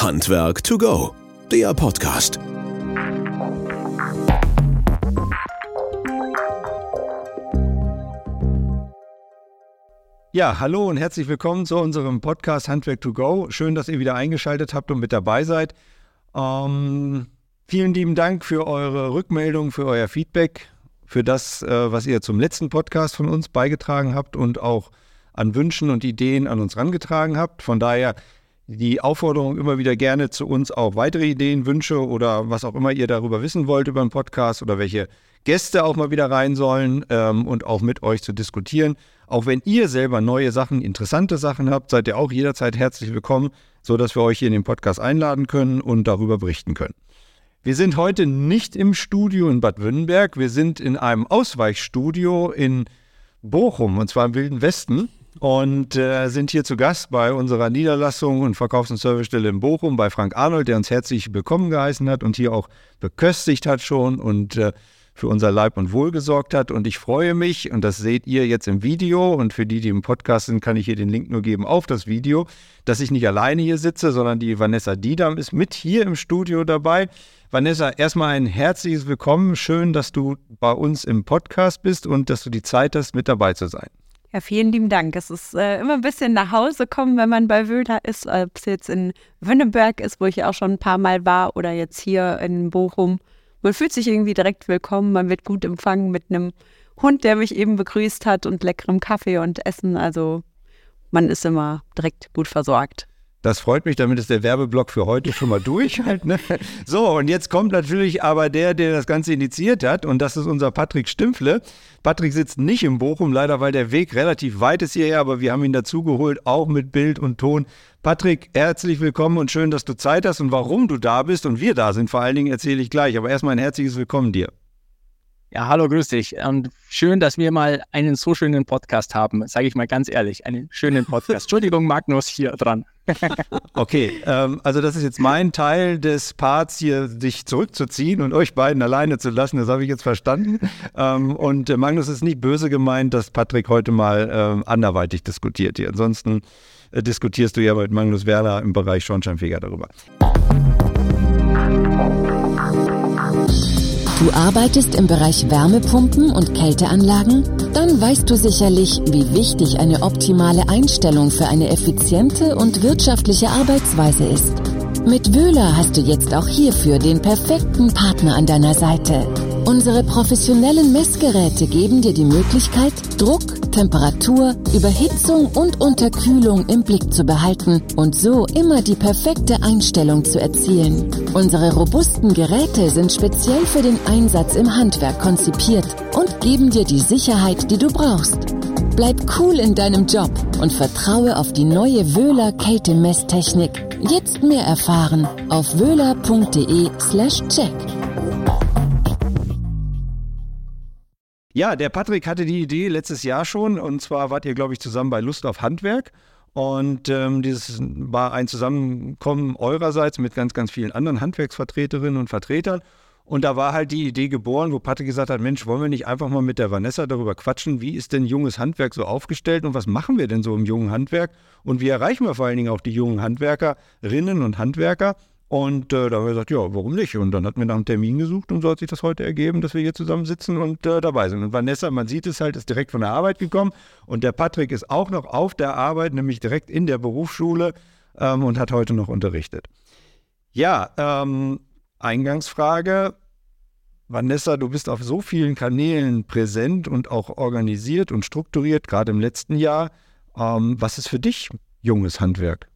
Handwerk to go, der Podcast. Ja, hallo und herzlich willkommen zu unserem Podcast Handwerk to go. Schön, dass ihr wieder eingeschaltet habt und mit dabei seid. Ähm, vielen lieben Dank für eure Rückmeldung, für euer Feedback, für das, äh, was ihr zum letzten Podcast von uns beigetragen habt und auch an Wünschen und Ideen an uns rangetragen habt. Von daher die Aufforderung immer wieder gerne zu uns auch weitere Ideen, Wünsche oder was auch immer ihr darüber wissen wollt über den Podcast oder welche Gäste auch mal wieder rein sollen ähm, und auch mit euch zu diskutieren. Auch wenn ihr selber neue Sachen, interessante Sachen habt, seid ihr auch jederzeit herzlich willkommen, sodass wir euch hier in den Podcast einladen können und darüber berichten können. Wir sind heute nicht im Studio in Bad Württemberg, wir sind in einem Ausweichstudio in Bochum und zwar im Wilden Westen und äh, sind hier zu Gast bei unserer Niederlassung und Verkaufs- und Servicestelle in Bochum bei Frank Arnold, der uns herzlich willkommen geheißen hat und hier auch beköstigt hat schon und äh, für unser Leib und Wohl gesorgt hat. Und ich freue mich, und das seht ihr jetzt im Video, und für die, die im Podcast sind, kann ich hier den Link nur geben auf das Video, dass ich nicht alleine hier sitze, sondern die Vanessa Diedam ist mit hier im Studio dabei. Vanessa, erstmal ein herzliches Willkommen. Schön, dass du bei uns im Podcast bist und dass du die Zeit hast, mit dabei zu sein. Ja, vielen lieben Dank. Es ist äh, immer ein bisschen nach Hause kommen, wenn man bei Wöhler ist, ob es jetzt in Wünnenberg ist, wo ich auch schon ein paar Mal war, oder jetzt hier in Bochum. Man fühlt sich irgendwie direkt willkommen, man wird gut empfangen mit einem Hund, der mich eben begrüßt hat und leckerem Kaffee und Essen. Also man ist immer direkt gut versorgt. Das freut mich, damit ist der Werbeblock für heute schon mal durch. Halt, ne? So, und jetzt kommt natürlich aber der, der das Ganze initiiert hat, und das ist unser Patrick Stimpfle. Patrick sitzt nicht in Bochum, leider, weil der Weg relativ weit ist hierher, aber wir haben ihn dazugeholt, auch mit Bild und Ton. Patrick, herzlich willkommen und schön, dass du Zeit hast und warum du da bist und wir da sind, vor allen Dingen erzähle ich gleich. Aber erstmal ein herzliches Willkommen dir. Ja, hallo, grüß dich. Und schön, dass wir mal einen so schönen Podcast haben, sage ich mal ganz ehrlich, einen schönen Podcast. Entschuldigung, Magnus, hier dran. okay, ähm, also das ist jetzt mein Teil des Parts hier, sich zurückzuziehen und euch beiden alleine zu lassen. Das habe ich jetzt verstanden. Ähm, und äh, Magnus ist nicht böse gemeint, dass Patrick heute mal ähm, anderweitig diskutiert hier. Ansonsten äh, diskutierst du ja mit Magnus Werler im Bereich Schornsteinfeger darüber. Du arbeitest im Bereich Wärmepumpen und Kälteanlagen? Dann weißt du sicherlich, wie wichtig eine optimale Einstellung für eine effiziente und wirtschaftliche Arbeitsweise ist. Mit Wöhler hast du jetzt auch hierfür den perfekten Partner an deiner Seite. Unsere professionellen Messgeräte geben dir die Möglichkeit, Druck, Temperatur, Überhitzung und Unterkühlung im Blick zu behalten und so immer die perfekte Einstellung zu erzielen. Unsere robusten Geräte sind speziell für den Einsatz im Handwerk konzipiert und geben dir die Sicherheit, die du brauchst. Bleib cool in deinem Job und vertraue auf die neue Wöhler Kältemesstechnik. Jetzt mehr erfahren auf wöhler.de Ja, der Patrick hatte die Idee letztes Jahr schon und zwar wart ihr, glaube ich, zusammen bei Lust auf Handwerk. Und ähm, dieses war ein Zusammenkommen eurerseits mit ganz, ganz vielen anderen Handwerksvertreterinnen und Vertretern. Und da war halt die Idee geboren, wo Patrick gesagt hat, Mensch, wollen wir nicht einfach mal mit der Vanessa darüber quatschen, wie ist denn junges Handwerk so aufgestellt und was machen wir denn so im jungen Handwerk und wie erreichen wir vor allen Dingen auch die jungen Handwerkerinnen und Handwerker. Und äh, da haben wir gesagt, ja, warum nicht? Und dann hatten wir nach einem Termin gesucht und so hat sich das heute ergeben, dass wir hier zusammen sitzen und äh, dabei sind. Und Vanessa, man sieht es halt, ist direkt von der Arbeit gekommen. Und der Patrick ist auch noch auf der Arbeit, nämlich direkt in der Berufsschule ähm, und hat heute noch unterrichtet. Ja, ähm, Eingangsfrage. Vanessa, du bist auf so vielen Kanälen präsent und auch organisiert und strukturiert, gerade im letzten Jahr. Ähm, was ist für dich junges Handwerk?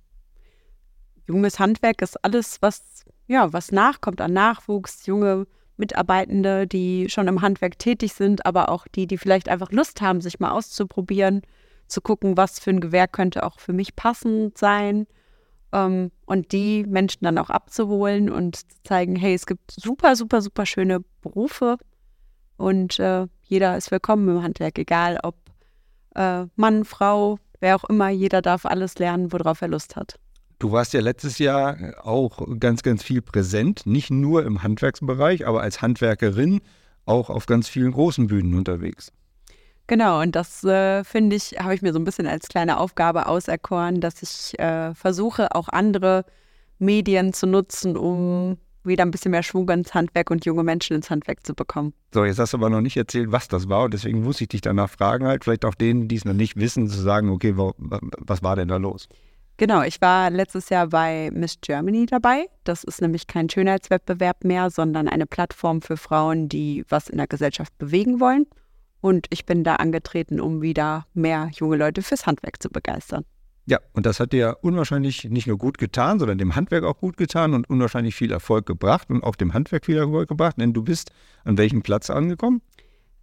Junges Handwerk ist alles, was, ja, was nachkommt an Nachwuchs, junge Mitarbeitende, die schon im Handwerk tätig sind, aber auch die, die vielleicht einfach Lust haben, sich mal auszuprobieren, zu gucken, was für ein Gewerk könnte auch für mich passend sein. Ähm, und die Menschen dann auch abzuholen und zu zeigen, hey, es gibt super, super, super schöne Berufe und äh, jeder ist willkommen im Handwerk, egal ob äh, Mann, Frau, wer auch immer, jeder darf alles lernen, worauf er Lust hat. Du warst ja letztes Jahr auch ganz, ganz viel präsent, nicht nur im Handwerksbereich, aber als Handwerkerin auch auf ganz vielen großen Bühnen unterwegs. Genau, und das äh, finde ich, habe ich mir so ein bisschen als kleine Aufgabe auserkoren, dass ich äh, versuche, auch andere Medien zu nutzen, um wieder ein bisschen mehr Schwung ins Handwerk und junge Menschen ins Handwerk zu bekommen. So, jetzt hast du aber noch nicht erzählt, was das war und deswegen muss ich dich danach fragen, halt vielleicht auch denen, die es noch nicht wissen, zu sagen, okay, wo, was war denn da los? Genau, ich war letztes Jahr bei Miss Germany dabei. Das ist nämlich kein Schönheitswettbewerb mehr, sondern eine Plattform für Frauen, die was in der Gesellschaft bewegen wollen. Und ich bin da angetreten, um wieder mehr junge Leute fürs Handwerk zu begeistern. Ja, und das hat dir unwahrscheinlich nicht nur gut getan, sondern dem Handwerk auch gut getan und unwahrscheinlich viel Erfolg gebracht und auch dem Handwerk viel Erfolg gebracht, denn du bist an welchem Platz angekommen?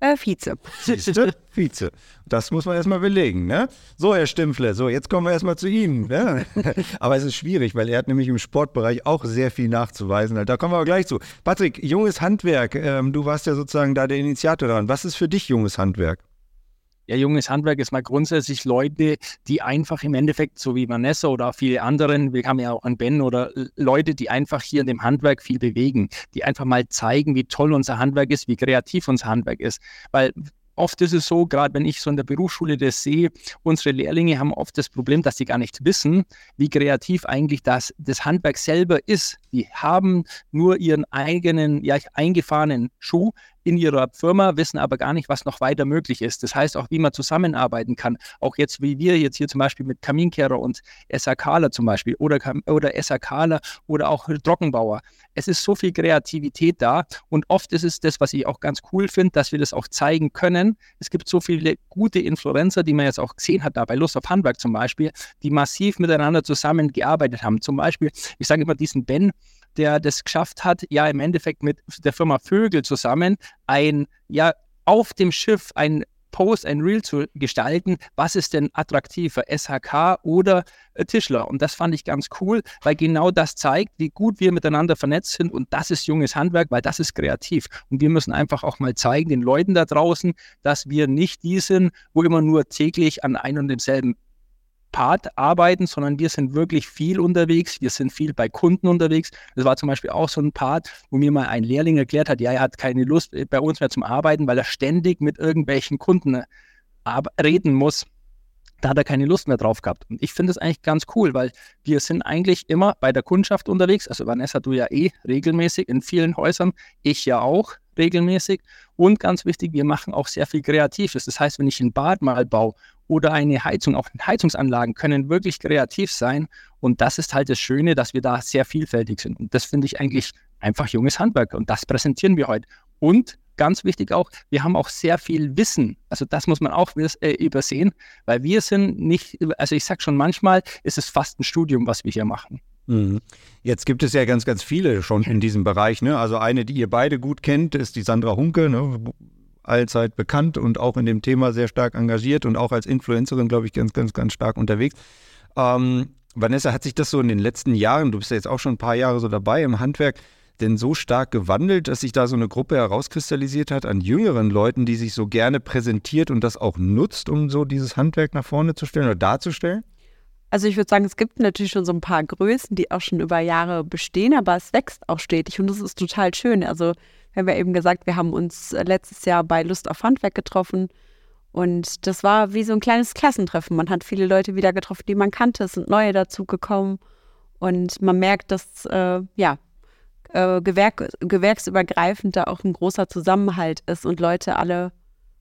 Äh, Vize. Siehste? Vize. Das muss man erstmal belegen, ne? So, Herr Stimpfle, so, jetzt kommen wir erstmal zu Ihnen. Ne? Aber es ist schwierig, weil er hat nämlich im Sportbereich auch sehr viel nachzuweisen. Da kommen wir aber gleich zu. Patrick, junges Handwerk, ähm, du warst ja sozusagen da der Initiator daran. Was ist für dich junges Handwerk? Ja, junges Handwerk ist mal grundsätzlich Leute, die einfach im Endeffekt, so wie Vanessa oder viele anderen, wir haben ja auch einen Ben oder Leute, die einfach hier in dem Handwerk viel bewegen, die einfach mal zeigen, wie toll unser Handwerk ist, wie kreativ unser Handwerk ist. Weil oft ist es so, gerade wenn ich so in der Berufsschule das sehe, unsere Lehrlinge haben oft das Problem, dass sie gar nicht wissen, wie kreativ eigentlich das, das Handwerk selber ist. Die haben nur ihren eigenen, ja, eingefahrenen Schuh, in ihrer Firma, wissen aber gar nicht, was noch weiter möglich ist. Das heißt auch, wie man zusammenarbeiten kann. Auch jetzt, wie wir jetzt hier zum Beispiel mit Kaminkehrer und SAKler zum Beispiel oder, oder SAKler oder auch Trockenbauer. Es ist so viel Kreativität da und oft ist es das, was ich auch ganz cool finde, dass wir das auch zeigen können. Es gibt so viele gute Influencer, die man jetzt auch gesehen hat, da bei Lust auf Handwerk zum Beispiel, die massiv miteinander zusammengearbeitet haben. Zum Beispiel, ich sage immer diesen Ben, der das geschafft hat, ja im Endeffekt mit der Firma Vögel zusammen ein, ja, auf dem Schiff ein Post, ein Reel zu gestalten, was ist denn attraktiver, SHK oder äh, Tischler? Und das fand ich ganz cool, weil genau das zeigt, wie gut wir miteinander vernetzt sind und das ist junges Handwerk, weil das ist kreativ. Und wir müssen einfach auch mal zeigen, den Leuten da draußen, dass wir nicht die sind, wo immer nur täglich an einem und demselben Part arbeiten, sondern wir sind wirklich viel unterwegs. Wir sind viel bei Kunden unterwegs. Das war zum Beispiel auch so ein Part, wo mir mal ein Lehrling erklärt hat, ja, er hat keine Lust äh, bei uns mehr zum Arbeiten, weil er ständig mit irgendwelchen Kunden äh, reden muss. Da hat er keine Lust mehr drauf gehabt. Und ich finde das eigentlich ganz cool, weil wir sind eigentlich immer bei der Kundschaft unterwegs. Also Vanessa, du ja eh regelmäßig in vielen Häusern, ich ja auch regelmäßig. Und ganz wichtig, wir machen auch sehr viel Kreatives. Das heißt, wenn ich ein Bad mal baue oder eine Heizung, auch Heizungsanlagen können wirklich kreativ sein. Und das ist halt das Schöne, dass wir da sehr vielfältig sind. Und das finde ich eigentlich einfach junges Handwerk. Und das präsentieren wir heute. Und ganz wichtig auch, wir haben auch sehr viel Wissen. Also das muss man auch äh, übersehen, weil wir sind nicht, also ich sage schon manchmal, ist es fast ein Studium, was wir hier machen. Mhm. Jetzt gibt es ja ganz, ganz viele schon in diesem Bereich. Ne? Also eine, die ihr beide gut kennt, ist die Sandra Hunke, ne? Allzeit bekannt und auch in dem Thema sehr stark engagiert und auch als Influencerin, glaube ich, ganz, ganz, ganz stark unterwegs. Ähm, Vanessa, hat sich das so in den letzten Jahren, du bist ja jetzt auch schon ein paar Jahre so dabei im Handwerk, denn so stark gewandelt, dass sich da so eine Gruppe herauskristallisiert hat an jüngeren Leuten, die sich so gerne präsentiert und das auch nutzt, um so dieses Handwerk nach vorne zu stellen oder darzustellen? Also ich würde sagen, es gibt natürlich schon so ein paar Größen, die auch schon über Jahre bestehen, aber es wächst auch stetig und das ist total schön. Also wir haben ja eben gesagt, wir haben uns letztes Jahr bei Lust auf Handwerk getroffen und das war wie so ein kleines Klassentreffen. Man hat viele Leute wieder getroffen, die man kannte, es sind neue dazugekommen und man merkt, dass äh, ja äh, Gewerk, gewerksübergreifend da auch ein großer Zusammenhalt ist und Leute alle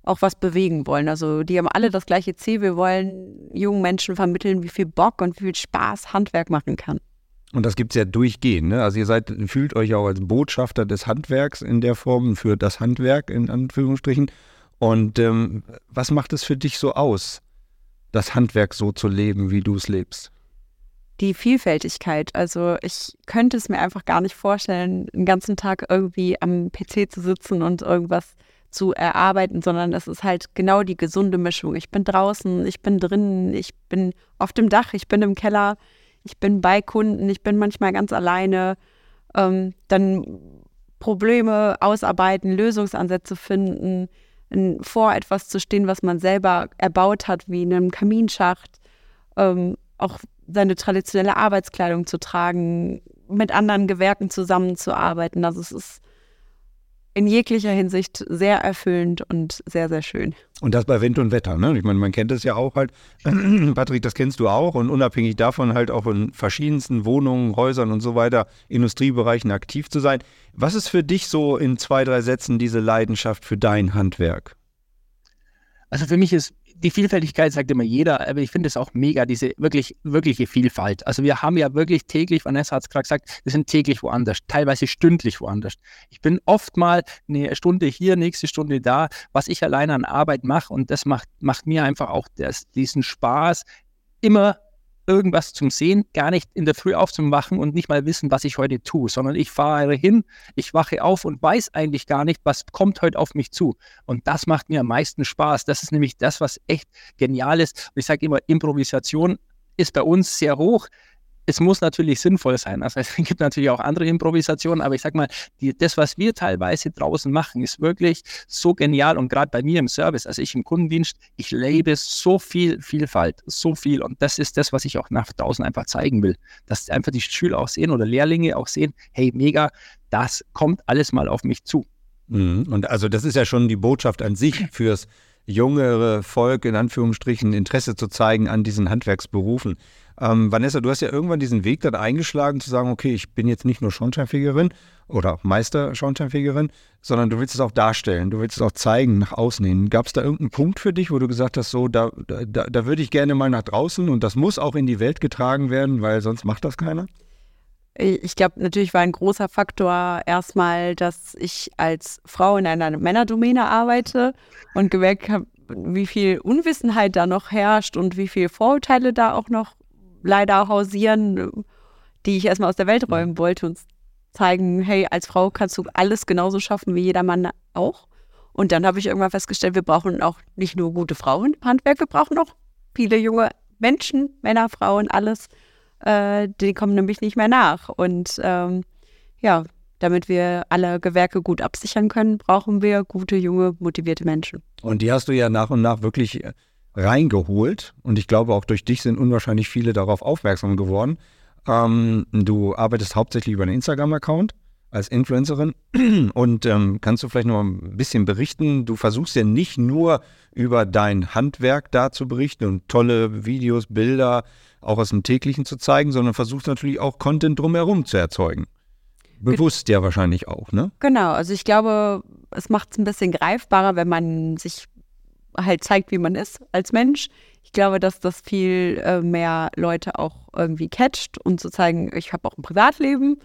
auch was bewegen wollen. Also die haben alle das gleiche Ziel. Wir wollen jungen Menschen vermitteln, wie viel Bock und wie viel Spaß Handwerk machen kann. Und das gibt es ja durchgehend. Ne? Also ihr seid, fühlt euch auch als Botschafter des Handwerks in der Form für das Handwerk in Anführungsstrichen. Und ähm, was macht es für dich so aus, das Handwerk so zu leben, wie du es lebst? Die Vielfältigkeit. Also ich könnte es mir einfach gar nicht vorstellen, den ganzen Tag irgendwie am PC zu sitzen und irgendwas zu erarbeiten, sondern es ist halt genau die gesunde Mischung. Ich bin draußen, ich bin drinnen, ich bin auf dem Dach, ich bin im Keller, ich bin bei Kunden, ich bin manchmal ganz alleine. Ähm, dann Probleme ausarbeiten, Lösungsansätze finden, vor etwas zu stehen, was man selber erbaut hat, wie in einem Kaminschacht, ähm, auch seine traditionelle Arbeitskleidung zu tragen, mit anderen Gewerken zusammenzuarbeiten. Also es ist in jeglicher Hinsicht sehr erfüllend und sehr, sehr schön. Und das bei Wind und Wetter, ne? Ich meine, man kennt es ja auch halt. Patrick, das kennst du auch. Und unabhängig davon halt auch in verschiedensten Wohnungen, Häusern und so weiter, Industriebereichen aktiv zu sein. Was ist für dich so in zwei, drei Sätzen diese Leidenschaft für dein Handwerk? Also für mich ist die Vielfältigkeit sagt immer jeder, aber ich finde es auch mega, diese wirklich, wirkliche Vielfalt. Also wir haben ja wirklich täglich, Vanessa hat es gerade gesagt, wir sind täglich woanders, teilweise stündlich woanders. Ich bin oft mal eine Stunde hier, nächste Stunde da, was ich alleine an Arbeit mache und das macht, macht mir einfach auch das, diesen Spaß, immer irgendwas zum Sehen, gar nicht in der Früh aufzuwachen und nicht mal wissen, was ich heute tue, sondern ich fahre hin, ich wache auf und weiß eigentlich gar nicht, was kommt heute auf mich zu. Und das macht mir am meisten Spaß. Das ist nämlich das, was echt genial ist. Und ich sage immer, Improvisation ist bei uns sehr hoch es muss natürlich sinnvoll sein. Also es gibt natürlich auch andere Improvisationen, aber ich sag mal, die, das, was wir teilweise draußen machen, ist wirklich so genial und gerade bei mir im Service, also ich im Kundendienst, ich lebe so viel Vielfalt, so viel und das ist das, was ich auch nach draußen einfach zeigen will, dass einfach die Schüler auch sehen oder Lehrlinge auch sehen, hey, mega, das kommt alles mal auf mich zu. Mhm. Und also das ist ja schon die Botschaft an sich fürs jüngere Volk, in Anführungsstrichen, Interesse zu zeigen an diesen Handwerksberufen. Ähm, Vanessa, du hast ja irgendwann diesen Weg dann eingeschlagen, zu sagen, okay, ich bin jetzt nicht nur Schornsteinfegerin oder Meister Schornsteinfegerin, sondern du willst es auch darstellen, du willst es auch zeigen, nach außen hin. Gab es da irgendeinen Punkt für dich, wo du gesagt hast, so, da, da, da würde ich gerne mal nach draußen und das muss auch in die Welt getragen werden, weil sonst macht das keiner? Ich glaube, natürlich war ein großer Faktor erstmal, dass ich als Frau in einer Männerdomäne arbeite und gemerkt habe, wie viel Unwissenheit da noch herrscht und wie viele Vorurteile da auch noch leider hausieren, die ich erstmal aus der Welt räumen wollte und zeigen, hey, als Frau kannst du alles genauso schaffen wie jeder Mann auch. Und dann habe ich irgendwann festgestellt, wir brauchen auch nicht nur gute Frauen im Handwerk, wir brauchen auch viele junge Menschen, Männer, Frauen, alles. Äh, die kommen nämlich nicht mehr nach. Und ähm, ja, damit wir alle Gewerke gut absichern können, brauchen wir gute, junge, motivierte Menschen. Und die hast du ja nach und nach wirklich reingeholt und ich glaube auch durch dich sind unwahrscheinlich viele darauf aufmerksam geworden. Ähm, du arbeitest hauptsächlich über einen Instagram-Account als Influencerin und ähm, kannst du vielleicht noch ein bisschen berichten? Du versuchst ja nicht nur über dein Handwerk da zu berichten und tolle Videos, Bilder auch aus dem täglichen zu zeigen, sondern versuchst natürlich auch Content drumherum zu erzeugen. Bewusst ja wahrscheinlich auch, ne? Genau, also ich glaube, es macht es ein bisschen greifbarer, wenn man sich halt zeigt, wie man ist als Mensch. Ich glaube, dass das viel äh, mehr Leute auch irgendwie catcht und zu zeigen, ich habe auch ein Privatleben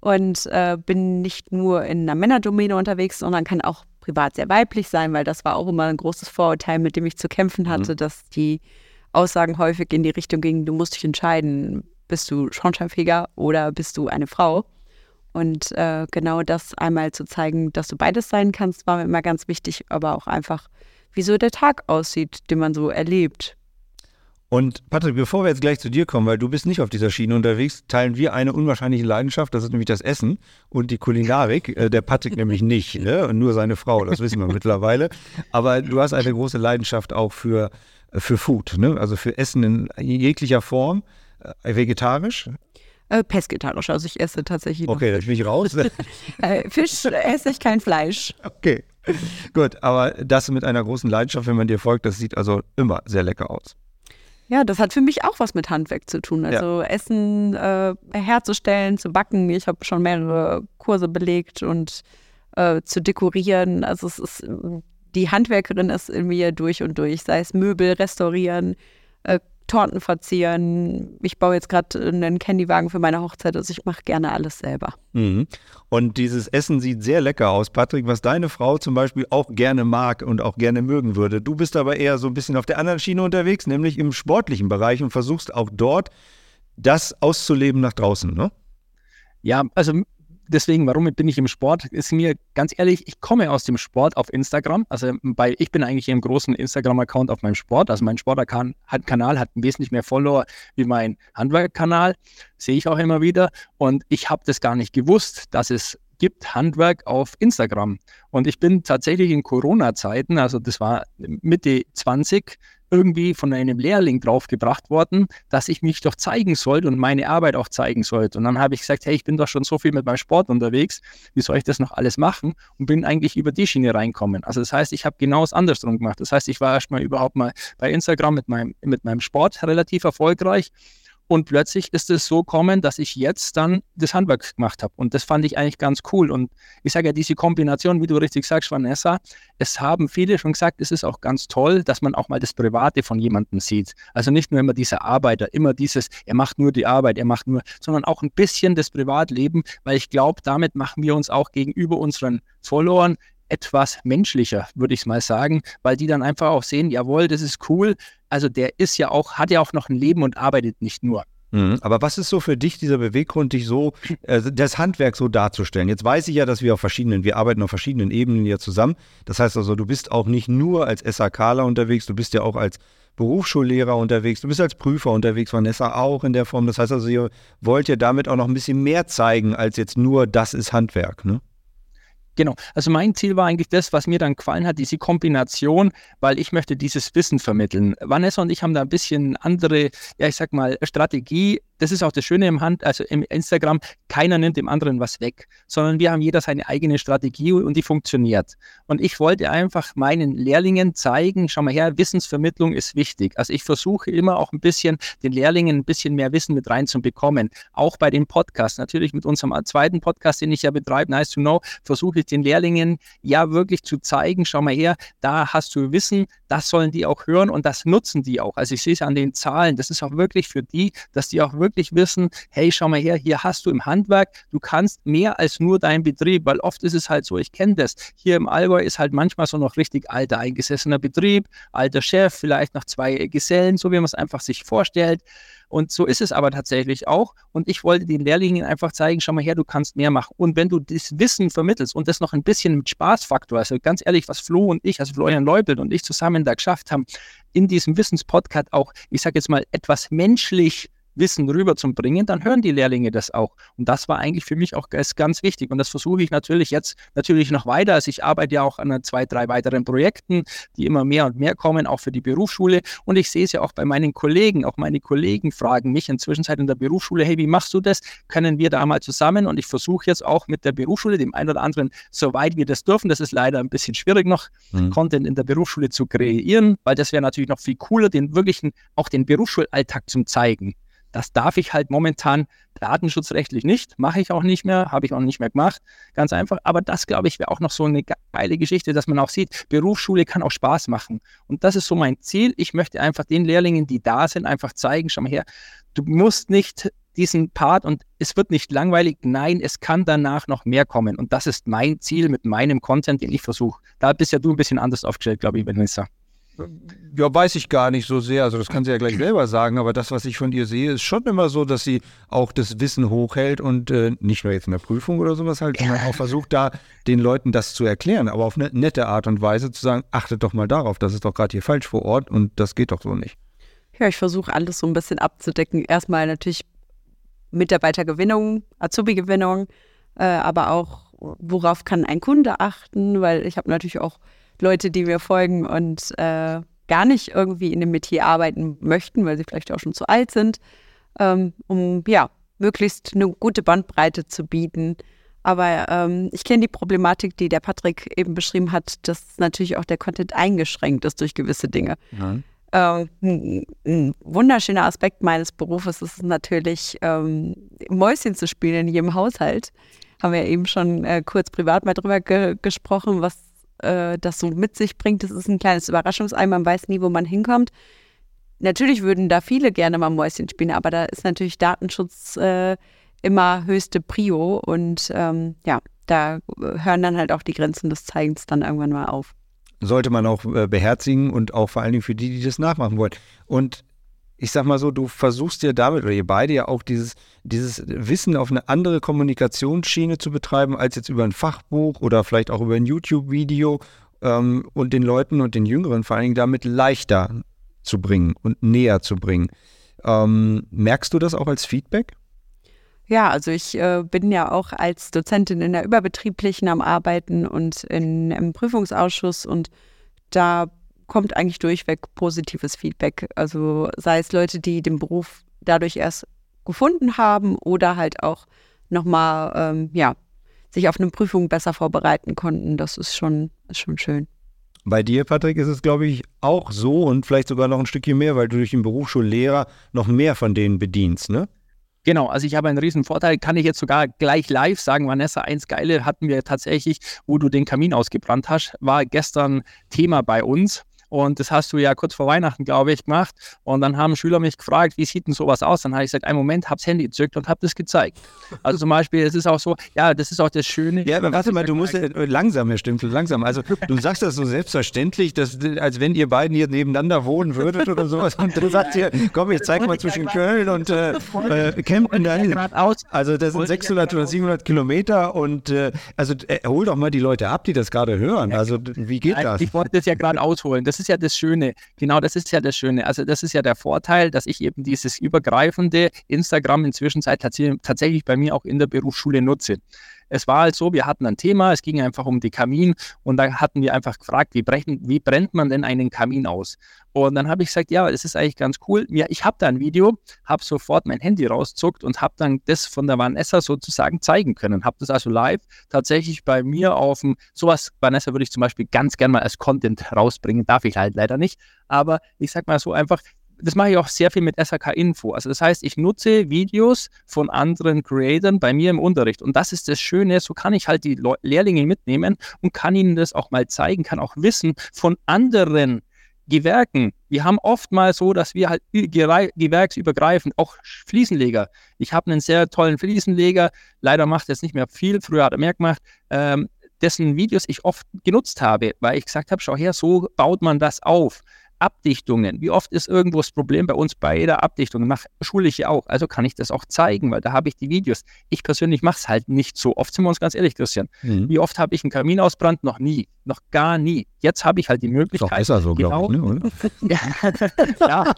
und äh, bin nicht nur in einer Männerdomäne unterwegs, sondern kann auch privat sehr weiblich sein, weil das war auch immer ein großes Vorurteil, mit dem ich zu kämpfen hatte, mhm. dass die Aussagen häufig in die Richtung gingen, du musst dich entscheiden, bist du Schornsteinfeger oder bist du eine Frau? Und äh, genau das einmal zu zeigen, dass du beides sein kannst, war mir immer ganz wichtig, aber auch einfach wie so der Tag aussieht, den man so erlebt. Und Patrick, bevor wir jetzt gleich zu dir kommen, weil du bist nicht auf dieser Schiene unterwegs, teilen wir eine unwahrscheinliche Leidenschaft, das ist nämlich das Essen und die Kulinarik. Äh, der Patrick nämlich nicht, ne? Und nur seine Frau, das wissen wir mittlerweile. Aber du hast eine große Leidenschaft auch für, äh, für Food, ne? Also für Essen in jeglicher Form, äh, vegetarisch. Äh, pesketarisch, also ich esse tatsächlich. Okay, dann bin ich raus. äh, Fisch esse ich kein Fleisch. Okay. Gut, aber das mit einer großen Leidenschaft, wenn man dir folgt, das sieht also immer sehr lecker aus. Ja, das hat für mich auch was mit Handwerk zu tun. Also ja. Essen äh, herzustellen, zu backen. Ich habe schon mehrere Kurse belegt und äh, zu dekorieren. Also es ist, die Handwerkerin ist in mir durch und durch, sei es Möbel restaurieren, äh, Torten verzieren. Ich baue jetzt gerade einen Candywagen für meine Hochzeit, also ich mache gerne alles selber. Mhm. Und dieses Essen sieht sehr lecker aus, Patrick, was deine Frau zum Beispiel auch gerne mag und auch gerne mögen würde. Du bist aber eher so ein bisschen auf der anderen Schiene unterwegs, nämlich im sportlichen Bereich und versuchst auch dort das auszuleben nach draußen, ne? Ja, also deswegen, warum bin ich im Sport? Ist mir ganz ehrlich, ich komme aus dem Sport auf Instagram. Also bei, ich bin eigentlich im großen Instagram-Account auf meinem Sport. Also mein Sportkanal hat wesentlich mehr Follower wie mein Handwerkkanal. Sehe ich auch immer wieder. Und ich habe das gar nicht gewusst, dass es gibt Handwerk auf Instagram. Und ich bin tatsächlich in Corona-Zeiten, also das war Mitte 20, irgendwie von einem Lehrling draufgebracht worden, dass ich mich doch zeigen sollte und meine Arbeit auch zeigen sollte. Und dann habe ich gesagt, hey, ich bin doch schon so viel mit meinem Sport unterwegs, wie soll ich das noch alles machen? Und bin eigentlich über die Schiene reinkommen. Also das heißt, ich habe genau das andersrum gemacht. Das heißt, ich war erstmal überhaupt mal bei Instagram mit meinem, mit meinem Sport relativ erfolgreich und plötzlich ist es so kommen, dass ich jetzt dann das Handwerk gemacht habe. Und das fand ich eigentlich ganz cool. Und ich sage ja, diese Kombination, wie du richtig sagst, Vanessa, es haben viele schon gesagt, es ist auch ganz toll, dass man auch mal das Private von jemandem sieht. Also nicht nur immer dieser Arbeiter, immer dieses, er macht nur die Arbeit, er macht nur, sondern auch ein bisschen das Privatleben, weil ich glaube, damit machen wir uns auch gegenüber unseren Followern etwas menschlicher, würde ich mal sagen, weil die dann einfach auch sehen, jawohl, das ist cool. Also der ist ja auch, hat ja auch noch ein Leben und arbeitet nicht nur. Mhm. Aber was ist so für dich dieser Beweggrund, dich so, äh, das Handwerk so darzustellen? Jetzt weiß ich ja, dass wir auf verschiedenen, wir arbeiten auf verschiedenen Ebenen hier zusammen. Das heißt also, du bist auch nicht nur als SAKler unterwegs, du bist ja auch als Berufsschullehrer unterwegs, du bist als Prüfer unterwegs, Vanessa auch in der Form. Das heißt also, ihr wollt ja damit auch noch ein bisschen mehr zeigen, als jetzt nur, das ist Handwerk, ne? Genau. Also mein Ziel war eigentlich das, was mir dann gefallen hat, diese Kombination, weil ich möchte dieses Wissen vermitteln. Vanessa und ich haben da ein bisschen andere, ja, ich sag mal, Strategie das ist auch das Schöne im Hand, also im Instagram, keiner nimmt dem anderen was weg, sondern wir haben jeder seine eigene Strategie und die funktioniert. Und ich wollte einfach meinen Lehrlingen zeigen, schau mal her, Wissensvermittlung ist wichtig. Also ich versuche immer auch ein bisschen den Lehrlingen ein bisschen mehr Wissen mit reinzubekommen. Auch bei den Podcasts, natürlich mit unserem zweiten Podcast, den ich ja betreibe, Nice to Know, versuche ich den Lehrlingen ja wirklich zu zeigen, schau mal her, da hast du Wissen, das sollen die auch hören und das nutzen die auch. Also ich sehe es an den Zahlen, das ist auch wirklich für die, dass die auch wirklich wirklich wissen, hey, schau mal her, hier hast du im Handwerk, du kannst mehr als nur dein Betrieb, weil oft ist es halt so, ich kenne das, hier im Allgäu ist halt manchmal so noch richtig alter eingesessener Betrieb, alter Chef, vielleicht noch zwei Gesellen, so wie man es einfach sich vorstellt. Und so ist es aber tatsächlich auch. Und ich wollte den Lehrlingen einfach zeigen, schau mal her, du kannst mehr machen. Und wenn du das Wissen vermittelst und das noch ein bisschen mit Spaßfaktor, also ganz ehrlich, was Flo und ich, also Florian Leupelt und ich zusammen da geschafft haben, in diesem Wissenspodcast auch, ich sage jetzt mal, etwas menschlich Wissen rüberzubringen, dann hören die Lehrlinge das auch. Und das war eigentlich für mich auch ganz wichtig. Und das versuche ich natürlich jetzt natürlich noch weiter. Also ich arbeite ja auch an zwei, drei weiteren Projekten, die immer mehr und mehr kommen, auch für die Berufsschule. Und ich sehe es ja auch bei meinen Kollegen. Auch meine Kollegen fragen mich inzwischen in der Berufsschule, hey, wie machst du das? Können wir da mal zusammen? Und ich versuche jetzt auch mit der Berufsschule, dem einen oder anderen, soweit wir das dürfen, das ist leider ein bisschen schwierig noch, mhm. Content in der Berufsschule zu kreieren, weil das wäre natürlich noch viel cooler, den wirklichen, auch den Berufsschulalltag zu zeigen. Das darf ich halt momentan datenschutzrechtlich nicht, mache ich auch nicht mehr, habe ich auch nicht mehr gemacht, ganz einfach. Aber das, glaube ich, wäre auch noch so eine geile Geschichte, dass man auch sieht, Berufsschule kann auch Spaß machen. Und das ist so mein Ziel. Ich möchte einfach den Lehrlingen, die da sind, einfach zeigen, schau mal her, du musst nicht diesen Part und es wird nicht langweilig. Nein, es kann danach noch mehr kommen. Und das ist mein Ziel mit meinem Content, den ich versuche. Da bist ja du ein bisschen anders aufgestellt, glaube ich, Vanessa. Ja, weiß ich gar nicht so sehr. Also das kann sie ja gleich selber sagen, aber das, was ich von ihr sehe, ist schon immer so, dass sie auch das Wissen hochhält und äh, nicht nur jetzt in der Prüfung oder sowas halt, sondern auch versucht, da den Leuten das zu erklären, aber auf eine nette Art und Weise zu sagen, achtet doch mal darauf, das ist doch gerade hier falsch vor Ort und das geht doch so nicht. Ja, ich versuche alles so ein bisschen abzudecken. Erstmal natürlich Mitarbeitergewinnung, Azubi-Gewinnung, äh, aber auch, worauf kann ein Kunde achten, weil ich habe natürlich auch Leute, die mir folgen und äh, gar nicht irgendwie in dem Metier arbeiten möchten, weil sie vielleicht auch schon zu alt sind, ähm, um ja, möglichst eine gute Bandbreite zu bieten. Aber ähm, ich kenne die Problematik, die der Patrick eben beschrieben hat, dass natürlich auch der Content eingeschränkt ist durch gewisse Dinge. Mhm. Ähm, ein, ein, wunderschöner Aspekt meines Berufes ist natürlich, ähm, Mäuschen zu spielen in jedem Haushalt. Haben wir eben schon äh, kurz privat mal drüber ge gesprochen, was äh, das so mit sich bringt. Das ist ein kleines Überraschungsei, man weiß nie, wo man hinkommt. Natürlich würden da viele gerne mal Mäuschen spielen, aber da ist natürlich Datenschutz äh, immer höchste Prio und ähm, ja, da hören dann halt auch die Grenzen des Zeigens dann irgendwann mal auf. Sollte man auch äh, beherzigen und auch vor allen Dingen für die, die das nachmachen wollen. Und ich sag mal so, du versuchst ja damit, oder ihr beide ja auch dieses, dieses Wissen auf eine andere Kommunikationsschiene zu betreiben, als jetzt über ein Fachbuch oder vielleicht auch über ein YouTube-Video ähm, und den Leuten und den Jüngeren vor allen Dingen damit leichter zu bringen und näher zu bringen. Ähm, merkst du das auch als Feedback? Ja, also ich äh, bin ja auch als Dozentin in der Überbetrieblichen am Arbeiten und in, im Prüfungsausschuss und da kommt eigentlich durchweg positives Feedback. Also sei es Leute, die den Beruf dadurch erst gefunden haben oder halt auch nochmal, ähm, ja, sich auf eine Prüfung besser vorbereiten konnten. Das ist schon, ist schon schön. Bei dir, Patrick, ist es, glaube ich, auch so und vielleicht sogar noch ein Stückchen mehr, weil du durch den Berufsschullehrer noch mehr von denen bedienst, ne? Genau, also ich habe einen riesen Vorteil, kann ich jetzt sogar gleich live sagen, Vanessa, eins Geile hatten wir tatsächlich, wo du den Kamin ausgebrannt hast, war gestern Thema bei uns. Und das hast du ja kurz vor Weihnachten, glaube ich, gemacht. Und dann haben Schüler mich gefragt, wie sieht denn sowas aus? Dann habe ich gesagt, einen Moment, habe das Handy gezückt und habe das gezeigt. Also zum Beispiel, es ist auch so, ja, das ist auch das Schöne. Ja, aber warte mal, du musst ja, langsam, Herr Stimpel, langsam. Also du sagst das so selbstverständlich, dass, als wenn ihr beiden hier nebeneinander wohnen würdet oder sowas. Und du sagst hier, komm, ich zeig mal zwischen Köln und äh, äh, Kempten. Also das sind 600 oder 700 Kilometer und äh, also äh, hol doch mal die Leute ab, die das gerade hören. Also wie geht das? Ich wollte das ja gerade ausholen. Das ist ist ja das Schöne. Genau, das ist ja das Schöne. Also das ist ja der Vorteil, dass ich eben dieses übergreifende Instagram inzwischen tatsächlich bei mir auch in der Berufsschule nutze. Es war halt so, wir hatten ein Thema, es ging einfach um den Kamin und da hatten wir einfach gefragt, wie, brechen, wie brennt man denn einen Kamin aus? Und dann habe ich gesagt, ja, es ist eigentlich ganz cool. Ja, ich habe da ein Video, habe sofort mein Handy rauszuckt und habe dann das von der Vanessa sozusagen zeigen können. Habe das also live tatsächlich bei mir auf dem, sowas, Vanessa würde ich zum Beispiel ganz gern mal als Content rausbringen, darf ich halt leider nicht. Aber ich sag mal so einfach, das mache ich auch sehr viel mit SAK Info. Also das heißt, ich nutze Videos von anderen Creatoren bei mir im Unterricht. Und das ist das Schöne, so kann ich halt die Lehrlinge mitnehmen und kann ihnen das auch mal zeigen, kann auch Wissen von anderen Gewerken. Wir haben oft mal so, dass wir halt gewerksübergreifend, auch Fliesenleger. Ich habe einen sehr tollen Fliesenleger, leider macht er jetzt nicht mehr viel, früher hat er mehr gemacht, ähm, dessen Videos ich oft genutzt habe, weil ich gesagt habe, schau her, so baut man das auf. Abdichtungen. Wie oft ist irgendwo das Problem bei uns bei jeder Abdichtung? Mach schulische auch. Also kann ich das auch zeigen, weil da habe ich die Videos. Ich persönlich mache es halt nicht so oft, sind wir uns ganz ehrlich, Christian. Mhm. Wie oft habe ich einen Kaminausbrand? Noch nie. Noch gar nie. Jetzt habe ich halt die Möglichkeit. Ist doch besser so, genau, glaube ich, ne, ja. ja.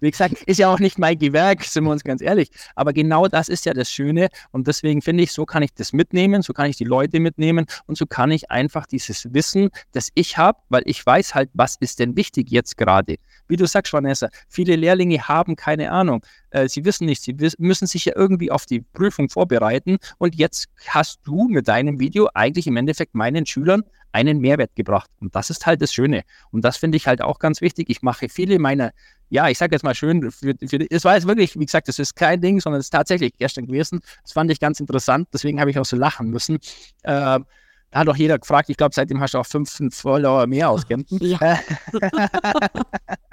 Wie gesagt, ist ja auch nicht mein Gewerk, sind wir uns ganz ehrlich. Aber genau das ist ja das Schöne. Und deswegen finde ich, so kann ich das mitnehmen, so kann ich die Leute mitnehmen und so kann ich einfach dieses Wissen, das ich habe, weil ich weiß halt, was ist denn wichtig jetzt gerade. Wie du sagst, Vanessa, viele Lehrlinge haben keine Ahnung. Äh, sie wissen nicht, sie müssen sich ja irgendwie auf die Prüfung vorbereiten. Und jetzt hast du mit deinem Video eigentlich im Endeffekt meinen Schülern einen Mehrwert gebracht. Und das ist halt das Schöne. Und das finde ich halt auch ganz wichtig. Ich mache viele meiner ja, ich sage jetzt mal schön, für, für, es war jetzt wirklich, wie gesagt, das ist kein Ding, sondern es ist tatsächlich gestern gewesen. Das fand ich ganz interessant, deswegen habe ich auch so lachen müssen. Äh, da hat auch jeder gefragt, ich glaube, seitdem hast du auch fünf, Follower mehr ausgegeben. Ja.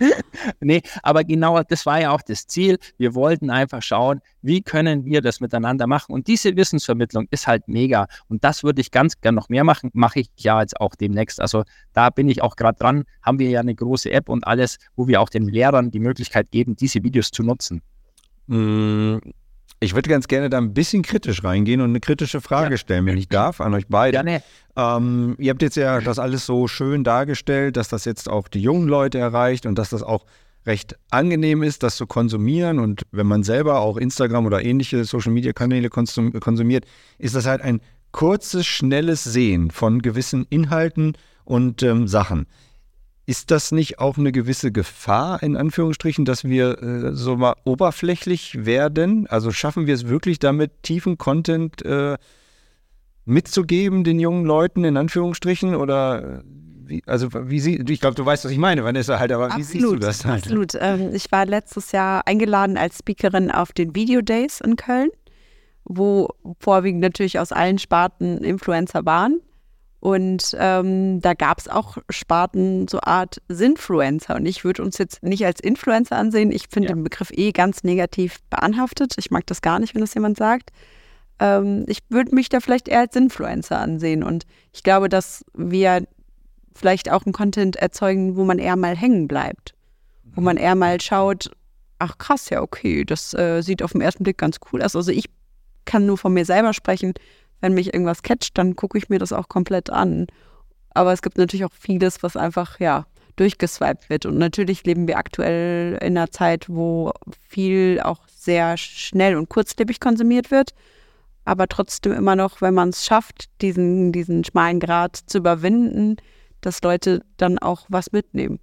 nee, aber genau das war ja auch das Ziel. Wir wollten einfach schauen, wie können wir das miteinander machen. Und diese Wissensvermittlung ist halt mega. Und das würde ich ganz gern noch mehr machen. Mache ich ja jetzt auch demnächst. Also da bin ich auch gerade dran. Haben wir ja eine große App und alles, wo wir auch den Lehrern die Möglichkeit geben, diese Videos zu nutzen. Ich würde ganz gerne da ein bisschen kritisch reingehen und eine kritische Frage ja. stellen, wenn ich darf, an euch beide. Ja, ähm, ihr habt jetzt ja das alles so schön dargestellt, dass das jetzt auch die jungen Leute erreicht und dass das auch recht angenehm ist, das zu konsumieren. Und wenn man selber auch Instagram oder ähnliche Social-Media-Kanäle konsum konsumiert, ist das halt ein kurzes, schnelles Sehen von gewissen Inhalten und ähm, Sachen. Ist das nicht auch eine gewisse Gefahr, in Anführungsstrichen, dass wir äh, so mal oberflächlich werden? Also schaffen wir es wirklich damit, tiefen Content äh, mitzugeben den jungen Leuten, in Anführungsstrichen? Oder äh, wie, also wie sie, ich glaube, du weißt, was ich meine, Vanessa, halt, aber absolut, wie siehst du das halt? Absolut. Ähm, ich war letztes Jahr eingeladen als Speakerin auf den Video Days in Köln, wo vorwiegend natürlich aus allen Sparten Influencer waren. Und ähm, da gab es auch Sparten, so Art Sinfluencer. Und ich würde uns jetzt nicht als Influencer ansehen. Ich finde ja. den Begriff eh ganz negativ beanhaftet. Ich mag das gar nicht, wenn das jemand sagt. Ähm, ich würde mich da vielleicht eher als Influencer ansehen. Und ich glaube, dass wir vielleicht auch einen Content erzeugen, wo man eher mal hängen bleibt. Wo man eher mal schaut, ach krass, ja, okay, das äh, sieht auf den ersten Blick ganz cool aus. Also ich kann nur von mir selber sprechen wenn mich irgendwas catcht, dann gucke ich mir das auch komplett an. Aber es gibt natürlich auch vieles, was einfach, ja, durchgeswiped wird. Und natürlich leben wir aktuell in einer Zeit, wo viel auch sehr schnell und kurzlebig konsumiert wird. Aber trotzdem immer noch, wenn man es schafft, diesen, diesen schmalen Grad zu überwinden, dass Leute dann auch was mitnehmen.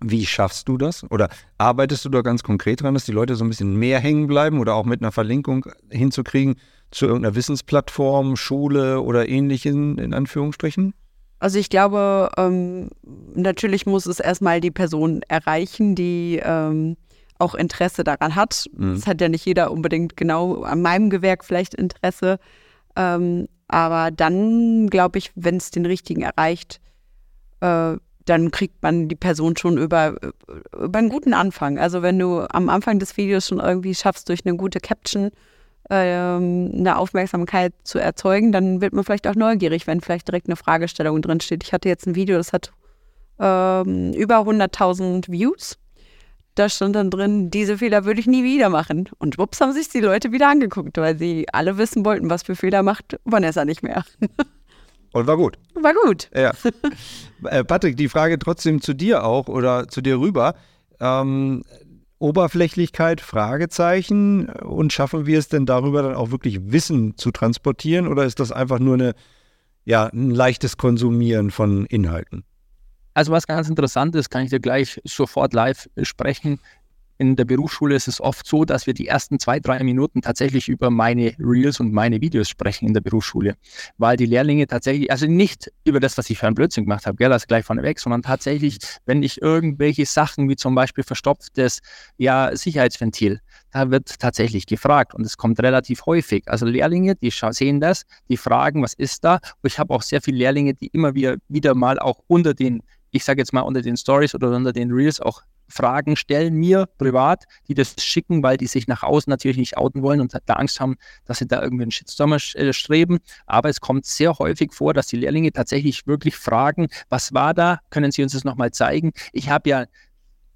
Wie schaffst du das? Oder arbeitest du da ganz konkret dran, dass die Leute so ein bisschen mehr hängen bleiben oder auch mit einer Verlinkung hinzukriegen zu irgendeiner Wissensplattform, Schule oder ähnlichen in Anführungsstrichen? Also ich glaube, ähm, natürlich muss es erstmal die Person erreichen, die ähm, auch Interesse daran hat. Mhm. Das hat ja nicht jeder unbedingt genau an meinem Gewerk vielleicht Interesse. Ähm, aber dann, glaube ich, wenn es den richtigen erreicht, äh, dann kriegt man die Person schon über, über einen guten Anfang. Also wenn du am Anfang des Videos schon irgendwie schaffst, durch eine gute Caption ähm, eine Aufmerksamkeit zu erzeugen, dann wird man vielleicht auch neugierig, wenn vielleicht direkt eine Fragestellung drin steht. Ich hatte jetzt ein Video, das hat ähm, über 100.000 Views. Da stand dann drin, diese Fehler würde ich nie wieder machen. Und wups haben sich die Leute wieder angeguckt, weil sie alle wissen wollten, was für Fehler macht Vanessa nicht mehr. Und war gut. War gut. Ja. Äh, Patrick, die Frage trotzdem zu dir auch oder zu dir rüber. Ähm, Oberflächlichkeit, Fragezeichen. Und schaffen wir es denn darüber dann auch wirklich Wissen zu transportieren oder ist das einfach nur eine, ja, ein leichtes Konsumieren von Inhalten? Also was ganz interessant ist, kann ich dir gleich sofort live sprechen in der Berufsschule ist es oft so, dass wir die ersten zwei, drei Minuten tatsächlich über meine Reels und meine Videos sprechen in der Berufsschule, weil die Lehrlinge tatsächlich, also nicht über das, was ich für einen Blödsinn gemacht habe, gell, das gleich vorneweg, sondern tatsächlich, wenn ich irgendwelche Sachen wie zum Beispiel verstopftes ja, Sicherheitsventil, da wird tatsächlich gefragt und es kommt relativ häufig. Also Lehrlinge, die sehen das, die fragen, was ist da? Und ich habe auch sehr viele Lehrlinge, die immer wieder, wieder mal auch unter den ich sage jetzt mal unter den Stories oder unter den Reels auch Fragen stellen mir privat, die das schicken, weil die sich nach außen natürlich nicht outen wollen und da Angst haben, dass sie da irgendwie einen Shitstorm äh, streben. Aber es kommt sehr häufig vor, dass die Lehrlinge tatsächlich wirklich fragen, was war da? Können Sie uns das nochmal zeigen? Ich habe ja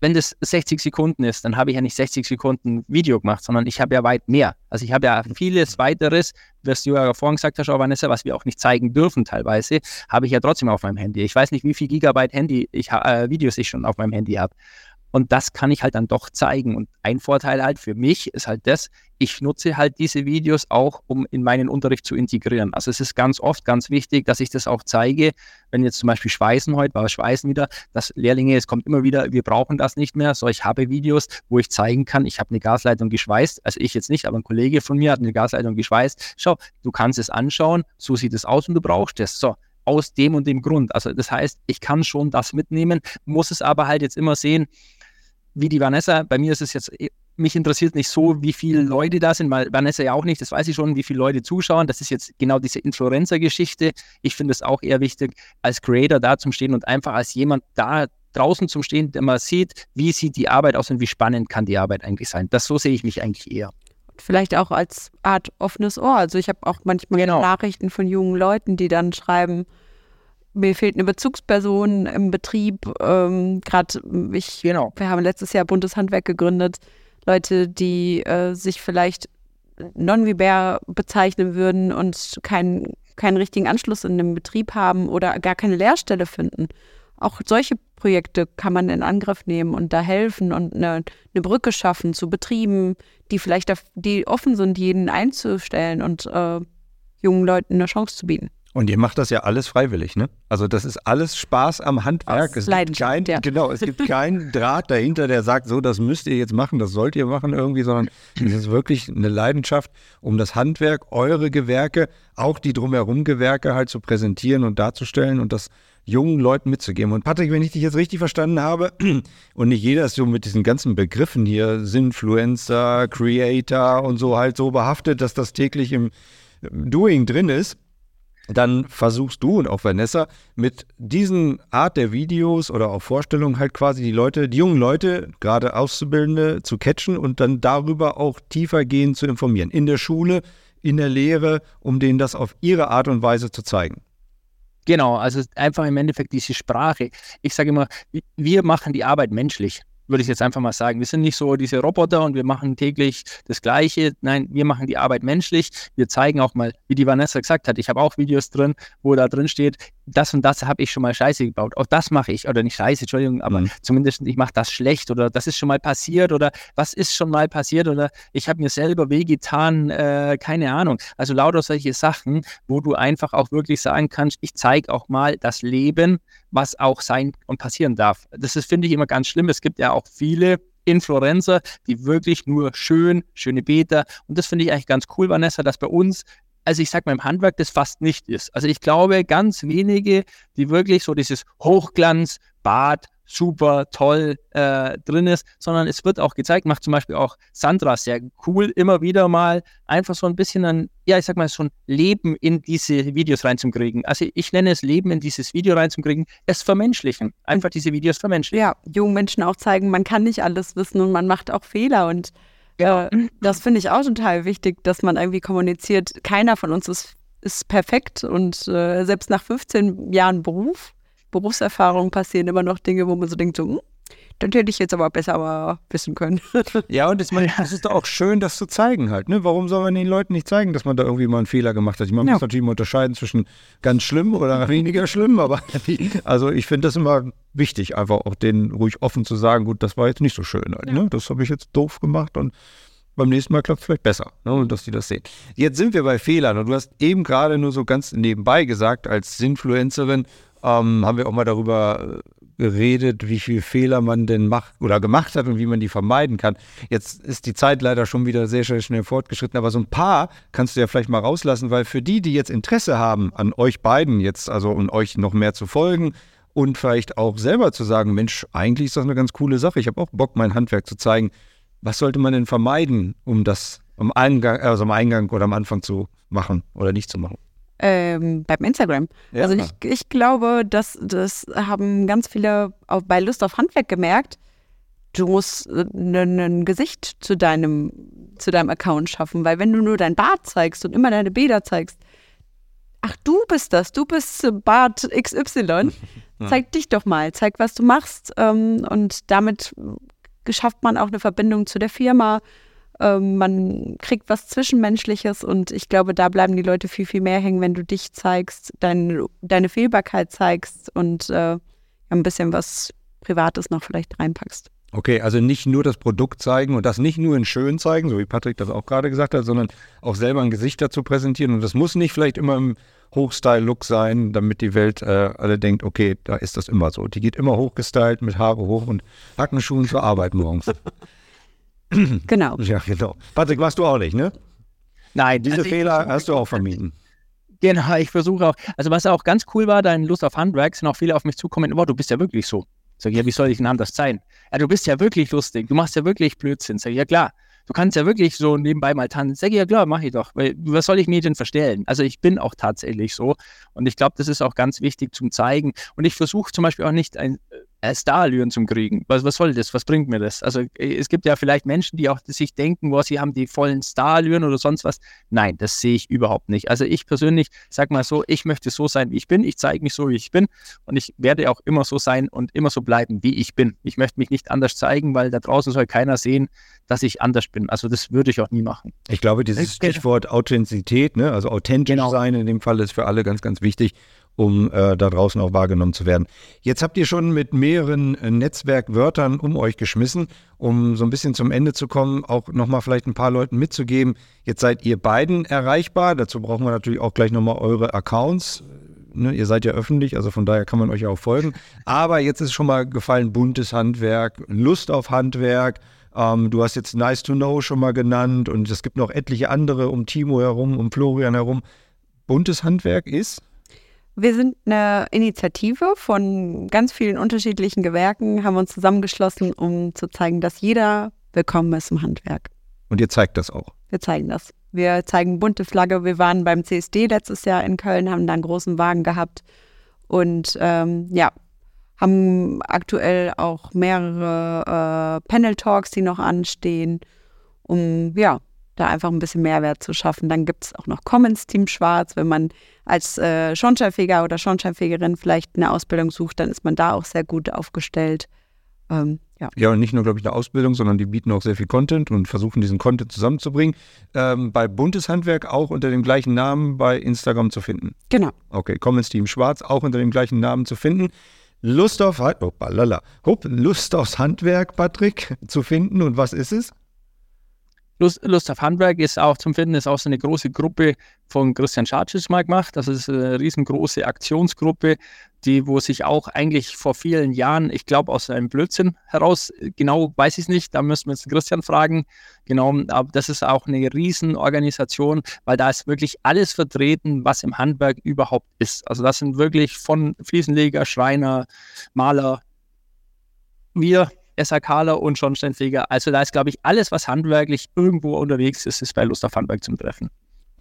wenn das 60 Sekunden ist, dann habe ich ja nicht 60 Sekunden Video gemacht, sondern ich habe ja weit mehr. Also ich habe ja vieles weiteres, was du ja vorhin gesagt hast, Vanessa, was wir auch nicht zeigen dürfen teilweise, habe ich ja trotzdem auf meinem Handy. Ich weiß nicht, wie viel Gigabyte Handy ich, äh, Videos ich schon auf meinem Handy habe. Und das kann ich halt dann doch zeigen. Und ein Vorteil halt für mich ist halt das, ich nutze halt diese Videos auch, um in meinen Unterricht zu integrieren. Also es ist ganz oft ganz wichtig, dass ich das auch zeige, wenn jetzt zum Beispiel Schweißen heute war Schweißen wieder, dass Lehrlinge, es kommt immer wieder, wir brauchen das nicht mehr. So, ich habe Videos, wo ich zeigen kann, ich habe eine Gasleitung geschweißt, also ich jetzt nicht, aber ein Kollege von mir hat eine Gasleitung geschweißt. Schau, du kannst es anschauen, so sieht es aus und du brauchst es. So, aus dem und dem Grund. Also das heißt, ich kann schon das mitnehmen, muss es aber halt jetzt immer sehen, wie die Vanessa, bei mir ist es jetzt, mich interessiert nicht so, wie viele Leute da sind, weil Vanessa ja auch nicht, das weiß ich schon, wie viele Leute zuschauen. Das ist jetzt genau diese Influencer-Geschichte. Ich finde es auch eher wichtig, als Creator da zum Stehen und einfach als jemand da draußen zum Stehen, der mal sieht, wie sieht die Arbeit aus und wie spannend kann die Arbeit eigentlich sein. Das so sehe ich mich eigentlich eher. Vielleicht auch als Art offenes Ohr. Also ich habe auch manchmal genau. Nachrichten von jungen Leuten, die dann schreiben, mir fehlt eine Bezugsperson im Betrieb. Ähm, Gerade ich, genau. wir haben letztes Jahr Bundeshandwerk gegründet. Leute, die äh, sich vielleicht non-vibär bezeichnen würden und keinen, keinen richtigen Anschluss in dem Betrieb haben oder gar keine Lehrstelle finden. Auch solche Projekte kann man in Angriff nehmen und da helfen und eine, eine Brücke schaffen zu Betrieben, die vielleicht die offen sind, jeden einzustellen und äh, jungen Leuten eine Chance zu bieten. Und ihr macht das ja alles freiwillig, ne? Also das ist alles Spaß am Handwerk. Aus es gibt kein, ja. Genau, es gibt keinen Draht dahinter, der sagt, so, das müsst ihr jetzt machen, das sollt ihr machen irgendwie, sondern es ist wirklich eine Leidenschaft, um das Handwerk, eure Gewerke, auch die drumherum Gewerke halt zu präsentieren und darzustellen und das jungen Leuten mitzugeben. Und Patrick, wenn ich dich jetzt richtig verstanden habe, und nicht jeder ist so mit diesen ganzen Begriffen hier, Sinfluencer, Creator und so halt so behaftet, dass das täglich im Doing drin ist, dann versuchst du und auch Vanessa mit diesen Art der Videos oder auch Vorstellungen halt quasi die Leute, die jungen Leute, gerade Auszubildende, zu catchen und dann darüber auch tiefer gehen zu informieren. In der Schule, in der Lehre, um denen das auf ihre Art und Weise zu zeigen. Genau, also einfach im Endeffekt diese Sprache. Ich sage immer, wir machen die Arbeit menschlich würde ich jetzt einfach mal sagen. Wir sind nicht so diese Roboter und wir machen täglich das Gleiche. Nein, wir machen die Arbeit menschlich. Wir zeigen auch mal, wie die Vanessa gesagt hat, ich habe auch Videos drin, wo da drin steht, das und das habe ich schon mal scheiße gebaut. Auch das mache ich. Oder nicht scheiße, Entschuldigung, aber mhm. zumindest ich mache das schlecht oder das ist schon mal passiert oder was ist schon mal passiert oder ich habe mir selber wehgetan, äh, keine Ahnung. Also lauter solche Sachen, wo du einfach auch wirklich sagen kannst, ich zeige auch mal das Leben, was auch sein und passieren darf. Das ist, finde ich, immer ganz schlimm. Es gibt ja auch viele Influencer, die wirklich nur schön, schöne Beter. Und das finde ich eigentlich ganz cool, Vanessa, dass bei uns also ich sage mal im Handwerk, das fast nicht ist. Also ich glaube, ganz wenige, die wirklich so dieses Hochglanz, Bad, super, toll äh, drin ist, sondern es wird auch gezeigt, macht zum Beispiel auch Sandra sehr cool, immer wieder mal einfach so ein bisschen ein, ja, ich sag mal, so ein Leben in diese Videos reinzukriegen. Also ich nenne es Leben in dieses Video reinzukriegen, es vermenschlichen, einfach diese Videos vermenschlichen. Ja, jungen Menschen auch zeigen, man kann nicht alles wissen und man macht auch Fehler und ja, das finde ich auch total wichtig, dass man irgendwie kommuniziert. Keiner von uns ist, ist perfekt und äh, selbst nach 15 Jahren Beruf, Berufserfahrung passieren immer noch Dinge, wo man so denkt, so, das hätte ich jetzt aber besser aber wissen können. ja, und das, das ist doch auch schön, das zu zeigen halt. Ne? Warum soll man den Leuten nicht zeigen, dass man da irgendwie mal einen Fehler gemacht hat? Man ja. muss natürlich immer unterscheiden zwischen ganz schlimm oder weniger schlimm, aber also ich finde das immer wichtig, einfach auch denen ruhig offen zu sagen, gut, das war jetzt nicht so schön halt. Ja. Ne? Das habe ich jetzt doof gemacht und beim nächsten Mal klappt es vielleicht besser, ne? und dass die das sehen. Jetzt sind wir bei Fehlern und du hast eben gerade nur so ganz nebenbei gesagt, als Influencerin ähm, haben wir auch mal darüber äh, geredet, wie viele Fehler man denn macht oder gemacht hat und wie man die vermeiden kann. Jetzt ist die Zeit leider schon wieder sehr, sehr schnell fortgeschritten, aber so ein paar kannst du ja vielleicht mal rauslassen, weil für die, die jetzt Interesse haben an euch beiden jetzt, also um euch noch mehr zu folgen und vielleicht auch selber zu sagen, Mensch, eigentlich ist das eine ganz coole Sache. Ich habe auch Bock, mein Handwerk zu zeigen. Was sollte man denn vermeiden, um das am Eingang, also am Eingang oder am Anfang zu machen oder nicht zu machen? Ähm, beim Instagram. Ja. Also ich, ich glaube, dass das haben ganz viele auch bei Lust auf Handwerk gemerkt. Du musst ein äh, Gesicht zu deinem, zu deinem Account schaffen, weil wenn du nur dein Bart zeigst und immer deine Bäder zeigst, ach, du bist das, du bist Bart XY, zeig dich doch mal, zeig, was du machst. Ähm, und damit schafft man auch eine Verbindung zu der Firma ähm, man kriegt was Zwischenmenschliches und ich glaube, da bleiben die Leute viel, viel mehr hängen, wenn du dich zeigst, dein, deine Fehlbarkeit zeigst und äh, ein bisschen was Privates noch vielleicht reinpackst. Okay, also nicht nur das Produkt zeigen und das nicht nur in schön zeigen, so wie Patrick das auch gerade gesagt hat, sondern auch selber ein Gesicht dazu präsentieren. Und das muss nicht vielleicht immer im Hochstyle-Look sein, damit die Welt äh, alle denkt, okay, da ist das immer so. Die geht immer hochgestylt mit Haare hoch und Hackenschuhen zur Arbeit morgens. genau. Ja, genau. Patrick, warst du auch nicht, ne? Nein. Diese also Fehler hast du auch vermieden. Genau, ich versuche auch. Also was auch ganz cool war, dein Lust auf Handwerk, sind auch viele auf mich zukommen, wow, du bist ja wirklich so. Sag ich, ja, wie soll ich denn anders sein? Ja, du bist ja wirklich lustig, du machst ja wirklich Blödsinn. Sag ich, ja klar, du kannst ja wirklich so nebenbei mal tanzen. Sag ich, ja klar, mach ich doch. Weil, was soll ich mir denn verstellen? Also ich bin auch tatsächlich so. Und ich glaube, das ist auch ganz wichtig zum Zeigen. Und ich versuche zum Beispiel auch nicht ein Starallüren zum Kriegen. Was, was soll das? Was bringt mir das? Also äh, es gibt ja vielleicht Menschen, die auch sich denken, wo sie haben die vollen Starallüren oder sonst was. Nein, das sehe ich überhaupt nicht. Also ich persönlich sag mal so, ich möchte so sein, wie ich bin. Ich zeige mich so, wie ich bin. Und ich werde auch immer so sein und immer so bleiben, wie ich bin. Ich möchte mich nicht anders zeigen, weil da draußen soll keiner sehen, dass ich anders bin. Also das würde ich auch nie machen. Ich glaube, dieses Stichwort Authentizität, ne? also authentisch genau. sein in dem Fall ist für alle ganz, ganz wichtig um äh, da draußen auch wahrgenommen zu werden. Jetzt habt ihr schon mit mehreren äh, Netzwerkwörtern um euch geschmissen, um so ein bisschen zum Ende zu kommen, auch nochmal vielleicht ein paar Leuten mitzugeben. Jetzt seid ihr beiden erreichbar. Dazu brauchen wir natürlich auch gleich nochmal eure Accounts. Ne, ihr seid ja öffentlich, also von daher kann man euch ja auch folgen. Aber jetzt ist schon mal gefallen buntes Handwerk, Lust auf Handwerk. Ähm, du hast jetzt Nice to Know schon mal genannt und es gibt noch etliche andere um Timo herum, um Florian herum. Buntes Handwerk ist? Wir sind eine Initiative von ganz vielen unterschiedlichen Gewerken, haben uns zusammengeschlossen, um zu zeigen, dass jeder willkommen ist im Handwerk. Und ihr zeigt das auch? Wir zeigen das. Wir zeigen bunte Flagge. Wir waren beim CSD letztes Jahr in Köln, haben da einen großen Wagen gehabt und ähm, ja, haben aktuell auch mehrere äh, Panel-Talks, die noch anstehen, um ja, da einfach ein bisschen Mehrwert zu schaffen. Dann gibt es auch noch Commons Team Schwarz. Wenn man als äh, Schornsteinfeger oder Schornsteinfegerin vielleicht eine Ausbildung sucht, dann ist man da auch sehr gut aufgestellt. Ähm, Ja. ja, und nicht nur, glaube ich, eine Ausbildung, sondern die bieten auch sehr viel Content und versuchen, diesen Content zusammenzubringen. Ähm, bei Buntes Handwerk auch unter dem gleichen Namen bei Instagram zu finden. Genau. Okay, Commons Team Schwarz auch unter dem gleichen Namen zu finden. Lust auf, oh, balala. Hup, Lust aufs Handwerk, Patrick, zu finden. Und was ist es? Lust, Lust auf Handwerk ist auch zum Finden, ist auch so eine große Gruppe von Christian Schatschitz mal gemacht. Das ist eine riesengroße Aktionsgruppe, die, wo sich auch eigentlich vor vielen Jahren, ich glaube, aus einem Blödsinn heraus, genau weiß ich es nicht, da müssen wir jetzt Christian fragen, genau, aber das ist auch eine Riesenorganisation, weil da ist wirklich alles vertreten, was im Handwerk überhaupt ist. Also das sind wirklich von Fliesenleger, Schreiner, Maler, wir SAKler und Schornsteinfeger. Also da ist, glaube ich, alles, was handwerklich irgendwo unterwegs ist, ist bei Lust auf Handwerk zum Treffen.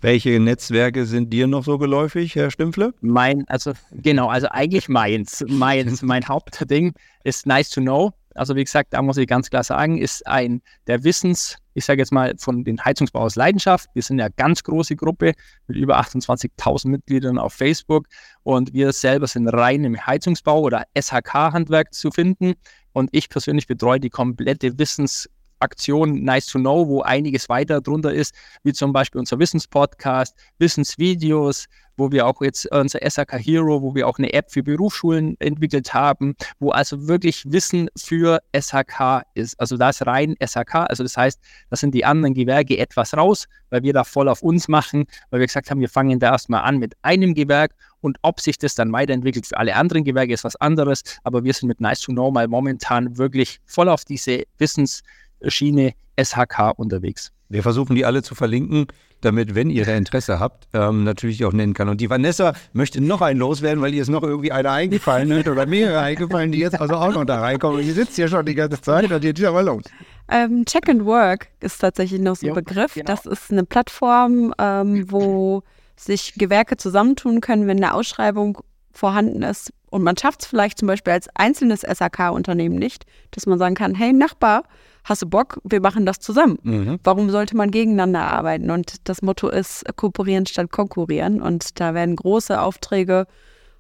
Welche Netzwerke sind dir noch so geläufig, Herr Stimpfle? Mein, also genau, also eigentlich meins. Meins, mein Hauptding ist Nice to Know. Also wie gesagt, da muss ich ganz klar sagen, ist ein der Wissens, ich sage jetzt mal von den Heizungsbau aus Leidenschaft. Wir sind ja eine ganz große Gruppe mit über 28.000 Mitgliedern auf Facebook und wir selber sind rein im Heizungsbau oder SHK-Handwerk zu finden. Und ich persönlich betreue die komplette Wissensaktion Nice to Know, wo einiges weiter drunter ist, wie zum Beispiel unser Wissenspodcast, Wissensvideos, wo wir auch jetzt unser SAK Hero, wo wir auch eine App für Berufsschulen entwickelt haben, wo also wirklich Wissen für SHK ist. Also da ist rein SHK, also das heißt, da sind die anderen Gewerke etwas raus, weil wir da voll auf uns machen, weil wir gesagt haben, wir fangen da erstmal an mit einem Gewerk und ob sich das dann weiterentwickelt für alle anderen Gewerke ist was anderes, aber wir sind mit Nice to Know mal momentan wirklich voll auf diese Wissensschiene SHK unterwegs. Wir versuchen die alle zu verlinken, damit, wenn ihr da Interesse habt, ähm, natürlich auch nennen kann. Und die Vanessa möchte noch einen loswerden, weil ihr ist noch irgendwie einer eingefallen ist oder mehrere eingefallen, die jetzt also auch noch da reinkommen. Die sitzt hier schon die ganze Zeit und jetzt aber los. Ähm, Check and Work ist tatsächlich noch so ein Begriff. genau. Das ist eine Plattform, ähm, wo sich Gewerke zusammentun können, wenn eine Ausschreibung vorhanden ist. Und man schafft es vielleicht zum Beispiel als einzelnes SAK-Unternehmen nicht, dass man sagen kann, hey Nachbar, hast du Bock, wir machen das zusammen. Mhm. Warum sollte man gegeneinander arbeiten? Und das Motto ist kooperieren statt konkurrieren. Und da werden große Aufträge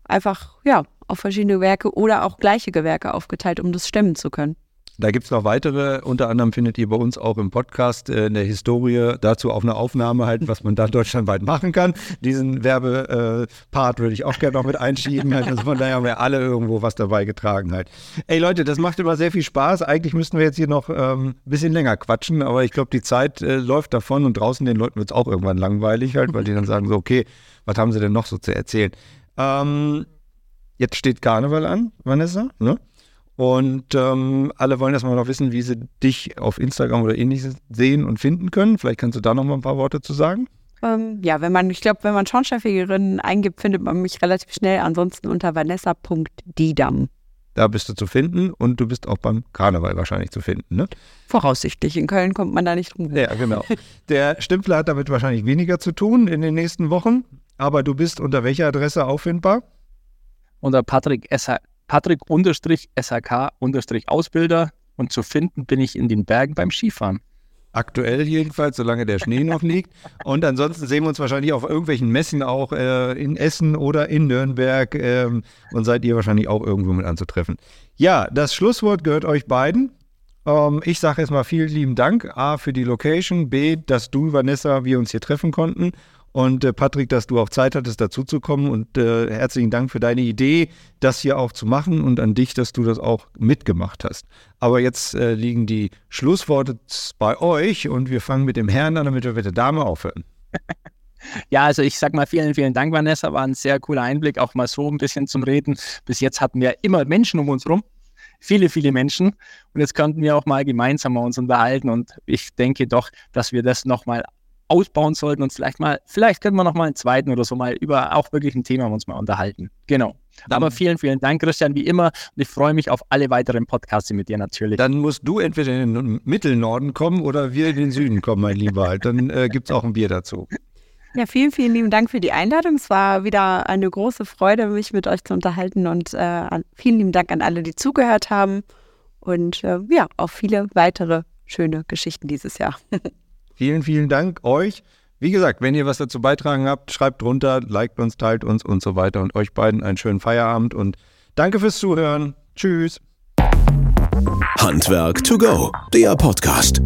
einfach ja, auf verschiedene Gewerke oder auch gleiche Gewerke aufgeteilt, um das stemmen zu können. Da gibt es noch weitere, unter anderem findet ihr bei uns auch im Podcast äh, in der Historie dazu auch eine Aufnahme halt, was man da deutschlandweit machen kann. Diesen Werbepart würde ich auch gerne noch mit einschieben. Halt. Also von daher haben wir alle irgendwo was dabei getragen halt. Ey Leute, das macht immer sehr viel Spaß. Eigentlich müssten wir jetzt hier noch ähm, ein bisschen länger quatschen, aber ich glaube, die Zeit äh, läuft davon und draußen den Leuten wird es auch irgendwann langweilig halt, weil die dann sagen so, okay, was haben sie denn noch so zu erzählen? Ähm, jetzt steht Karneval an, Vanessa, ne? Und ähm, alle wollen erstmal noch wissen, wie sie dich auf Instagram oder ähnliches sehen und finden können. Vielleicht kannst du da noch mal ein paar Worte zu sagen. Ähm, ja, wenn man, ich glaube, wenn man Schornsteinfegerin eingibt, findet man mich relativ schnell. Ansonsten unter vanessa.didam. Da bist du zu finden und du bist auch beim Karneval wahrscheinlich zu finden, ne? Voraussichtlich. In Köln kommt man da nicht drum. Ja, genau. Der Stimpfler hat damit wahrscheinlich weniger zu tun in den nächsten Wochen. Aber du bist unter welcher Adresse auffindbar? Unter Patrick SH Patrick-SHK-Ausbilder und zu finden bin ich in den Bergen beim Skifahren. Aktuell jedenfalls, solange der Schnee noch liegt. Und ansonsten sehen wir uns wahrscheinlich auf irgendwelchen Messen auch äh, in Essen oder in Nürnberg ähm, und seid ihr wahrscheinlich auch irgendwo mit anzutreffen. Ja, das Schlusswort gehört euch beiden. Ähm, ich sage erstmal vielen lieben Dank. A, für die Location. B, dass du, Vanessa, wir uns hier treffen konnten. Und äh, Patrick, dass du auch Zeit hattest, dazuzukommen. Und äh, herzlichen Dank für deine Idee, das hier auch zu machen. Und an dich, dass du das auch mitgemacht hast. Aber jetzt äh, liegen die Schlussworte bei euch. Und wir fangen mit dem Herrn an, damit wir mit der Dame aufhören. Ja, also ich sag mal vielen, vielen Dank, Vanessa. War ein sehr cooler Einblick, auch mal so ein bisschen zum Reden. Bis jetzt hatten wir immer Menschen um uns rum. Viele, viele Menschen. Und jetzt könnten wir auch mal gemeinsam uns unterhalten. Und ich denke doch, dass wir das nochmal ausbauen sollten und vielleicht mal, vielleicht können wir noch mal einen zweiten oder so mal über auch wirklich ein Thema uns mal unterhalten. Genau. Aber vielen, vielen Dank, Christian, wie immer. Und ich freue mich auf alle weiteren Podcasts mit dir natürlich. Dann musst du entweder in den Mittelnorden kommen oder wir in den Süden kommen, mein Lieber. Dann äh, gibt es auch ein Bier dazu. Ja, vielen, vielen lieben Dank für die Einladung. Es war wieder eine große Freude, mich mit euch zu unterhalten und äh, vielen lieben Dank an alle, die zugehört haben und äh, ja, auf viele weitere schöne Geschichten dieses Jahr. Vielen, vielen Dank euch. Wie gesagt, wenn ihr was dazu beitragen habt, schreibt drunter, liked uns, teilt uns und so weiter. Und euch beiden einen schönen Feierabend und danke fürs Zuhören. Tschüss. Handwerk to go, der Podcast.